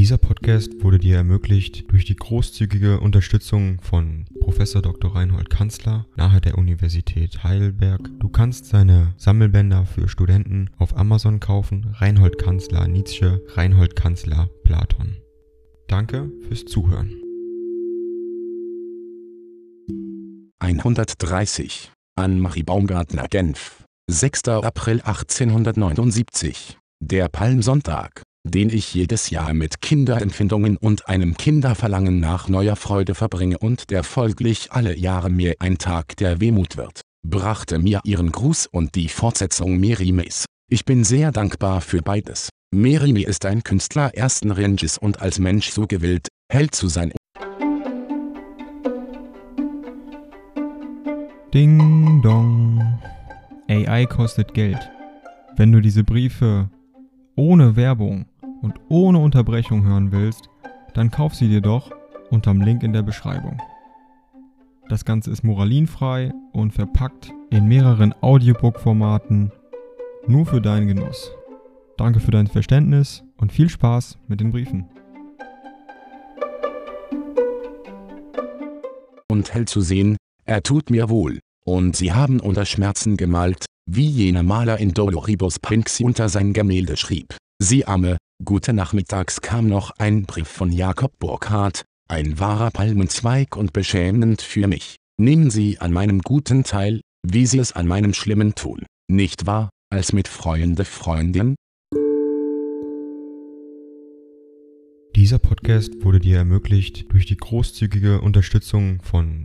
Dieser Podcast wurde dir ermöglicht durch die großzügige Unterstützung von Prof. Dr. Reinhold Kanzler nahe der Universität Heidelberg. Du kannst seine Sammelbänder für Studenten auf Amazon kaufen. Reinhold Kanzler Nietzsche, Reinhold Kanzler Platon. Danke fürs Zuhören. 130 an Marie Baumgartner Genf. 6. April 1879. Der Palmsonntag den ich jedes Jahr mit Kinderempfindungen und einem Kinderverlangen nach neuer Freude verbringe und der folglich alle Jahre mir ein Tag der Wehmut wird, brachte mir ihren Gruß und die Fortsetzung Merimes. Ich bin sehr dankbar für beides. Merime ist ein Künstler ersten Ranges und als Mensch so gewillt, hell zu sein. Ding dong. AI kostet Geld. Wenn du diese Briefe ohne Werbung und ohne Unterbrechung hören willst, dann kauf sie dir doch unterm Link in der Beschreibung. Das Ganze ist moralinfrei und verpackt in mehreren Audiobook-Formaten nur für deinen Genuss. Danke für dein Verständnis und viel Spaß mit den Briefen. Und hell zu sehen, er tut mir wohl. Und sie haben unter Schmerzen gemalt, wie jener Maler in Doloribus Prinxi unter sein Gemälde schrieb. Sie arme, gute Nachmittags kam noch ein Brief von Jakob Burkhardt, ein wahrer Palmenzweig und beschämend für mich. Nehmen Sie an meinem Guten teil, wie Sie es an meinem Schlimmen tun, nicht wahr, als mit freuende Freundin? Dieser Podcast wurde dir ermöglicht durch die großzügige Unterstützung von